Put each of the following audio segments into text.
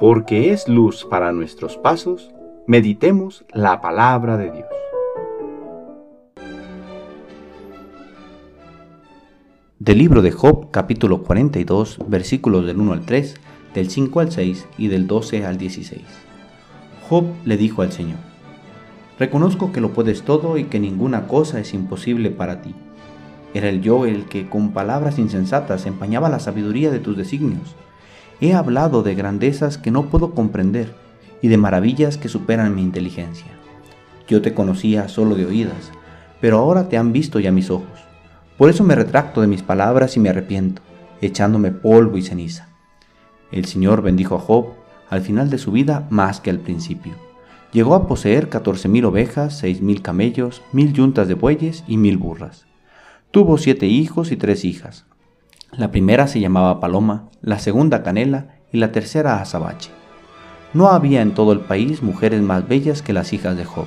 porque es luz para nuestros pasos, meditemos la palabra de Dios. Del libro de Job, capítulo 42, versículos del 1 al 3, del 5 al 6 y del 12 al 16. Job le dijo al Señor, Reconozco que lo puedes todo y que ninguna cosa es imposible para ti. Era el yo el que con palabras insensatas empañaba la sabiduría de tus designios He hablado de grandezas que no puedo comprender y de maravillas que superan mi inteligencia. Yo te conocía solo de oídas, pero ahora te han visto ya mis ojos. Por eso me retracto de mis palabras y me arrepiento, echándome polvo y ceniza. El Señor bendijo a Job al final de su vida más que al principio. Llegó a poseer catorce mil ovejas, seis mil camellos, mil yuntas de bueyes y mil burras. Tuvo siete hijos y tres hijas. La primera se llamaba Paloma, la segunda Canela y la tercera Azabache. No había en todo el país mujeres más bellas que las hijas de Job.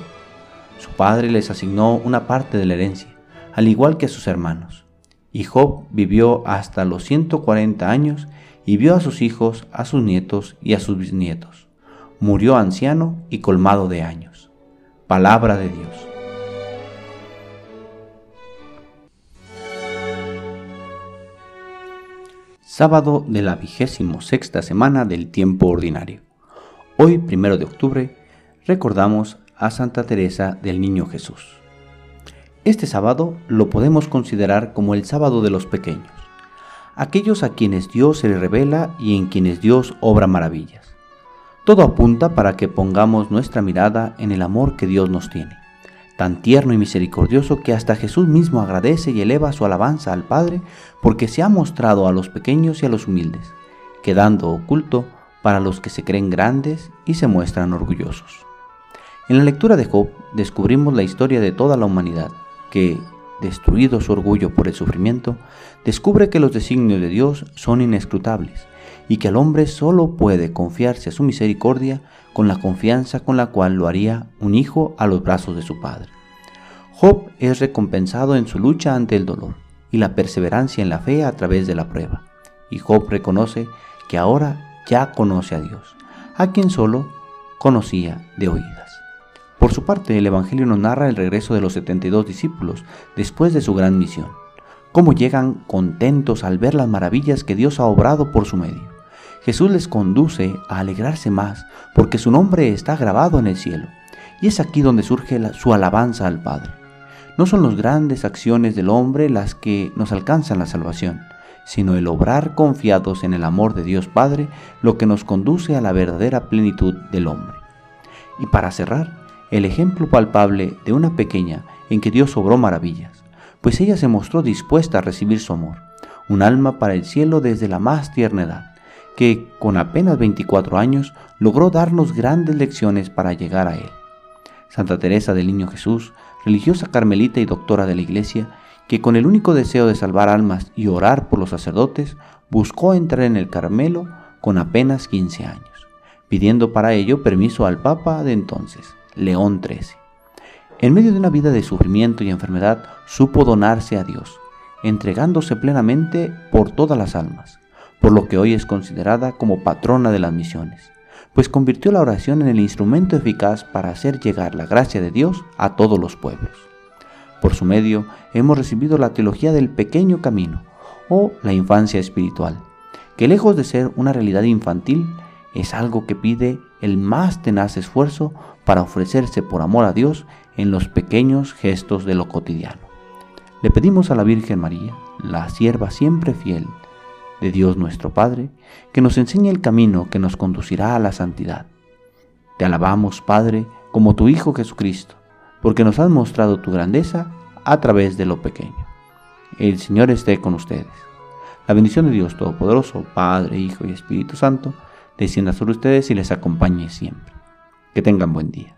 Su padre les asignó una parte de la herencia, al igual que a sus hermanos. Y Job vivió hasta los 140 años y vio a sus hijos, a sus nietos y a sus bisnietos. Murió anciano y colmado de años. Palabra de Dios. Sábado de la vigésimo sexta semana del tiempo ordinario. Hoy, primero de octubre, recordamos a Santa Teresa del Niño Jesús. Este sábado lo podemos considerar como el sábado de los pequeños, aquellos a quienes Dios se le revela y en quienes Dios obra maravillas. Todo apunta para que pongamos nuestra mirada en el amor que Dios nos tiene tan tierno y misericordioso que hasta Jesús mismo agradece y eleva su alabanza al Padre porque se ha mostrado a los pequeños y a los humildes, quedando oculto para los que se creen grandes y se muestran orgullosos. En la lectura de Job descubrimos la historia de toda la humanidad, que, destruido su orgullo por el sufrimiento, descubre que los designios de Dios son inescrutables y que el hombre solo puede confiarse a su misericordia con la confianza con la cual lo haría un hijo a los brazos de su padre. Job es recompensado en su lucha ante el dolor y la perseverancia en la fe a través de la prueba. Y Job reconoce que ahora ya conoce a Dios, a quien solo conocía de oídas. Por su parte, el Evangelio nos narra el regreso de los 72 discípulos después de su gran misión, cómo llegan contentos al ver las maravillas que Dios ha obrado por su medio. Jesús les conduce a alegrarse más porque su nombre está grabado en el cielo. Y es aquí donde surge su alabanza al Padre. No son las grandes acciones del hombre las que nos alcanzan la salvación, sino el obrar confiados en el amor de Dios Padre lo que nos conduce a la verdadera plenitud del hombre. Y para cerrar, el ejemplo palpable de una pequeña en que Dios obró maravillas, pues ella se mostró dispuesta a recibir su amor, un alma para el cielo desde la más tierna edad que con apenas 24 años logró darnos grandes lecciones para llegar a Él. Santa Teresa del Niño Jesús, religiosa carmelita y doctora de la Iglesia, que con el único deseo de salvar almas y orar por los sacerdotes, buscó entrar en el Carmelo con apenas 15 años, pidiendo para ello permiso al Papa de entonces, León XIII. En medio de una vida de sufrimiento y enfermedad, supo donarse a Dios, entregándose plenamente por todas las almas por lo que hoy es considerada como patrona de las misiones, pues convirtió la oración en el instrumento eficaz para hacer llegar la gracia de Dios a todos los pueblos. Por su medio hemos recibido la teología del pequeño camino o la infancia espiritual, que lejos de ser una realidad infantil, es algo que pide el más tenaz esfuerzo para ofrecerse por amor a Dios en los pequeños gestos de lo cotidiano. Le pedimos a la Virgen María, la sierva siempre fiel, de Dios nuestro Padre, que nos enseñe el camino que nos conducirá a la santidad. Te alabamos, Padre, como tu Hijo Jesucristo, porque nos has mostrado tu grandeza a través de lo pequeño. El Señor esté con ustedes. La bendición de Dios Todopoderoso, Padre, Hijo y Espíritu Santo, descienda sobre ustedes y les acompañe siempre. Que tengan buen día.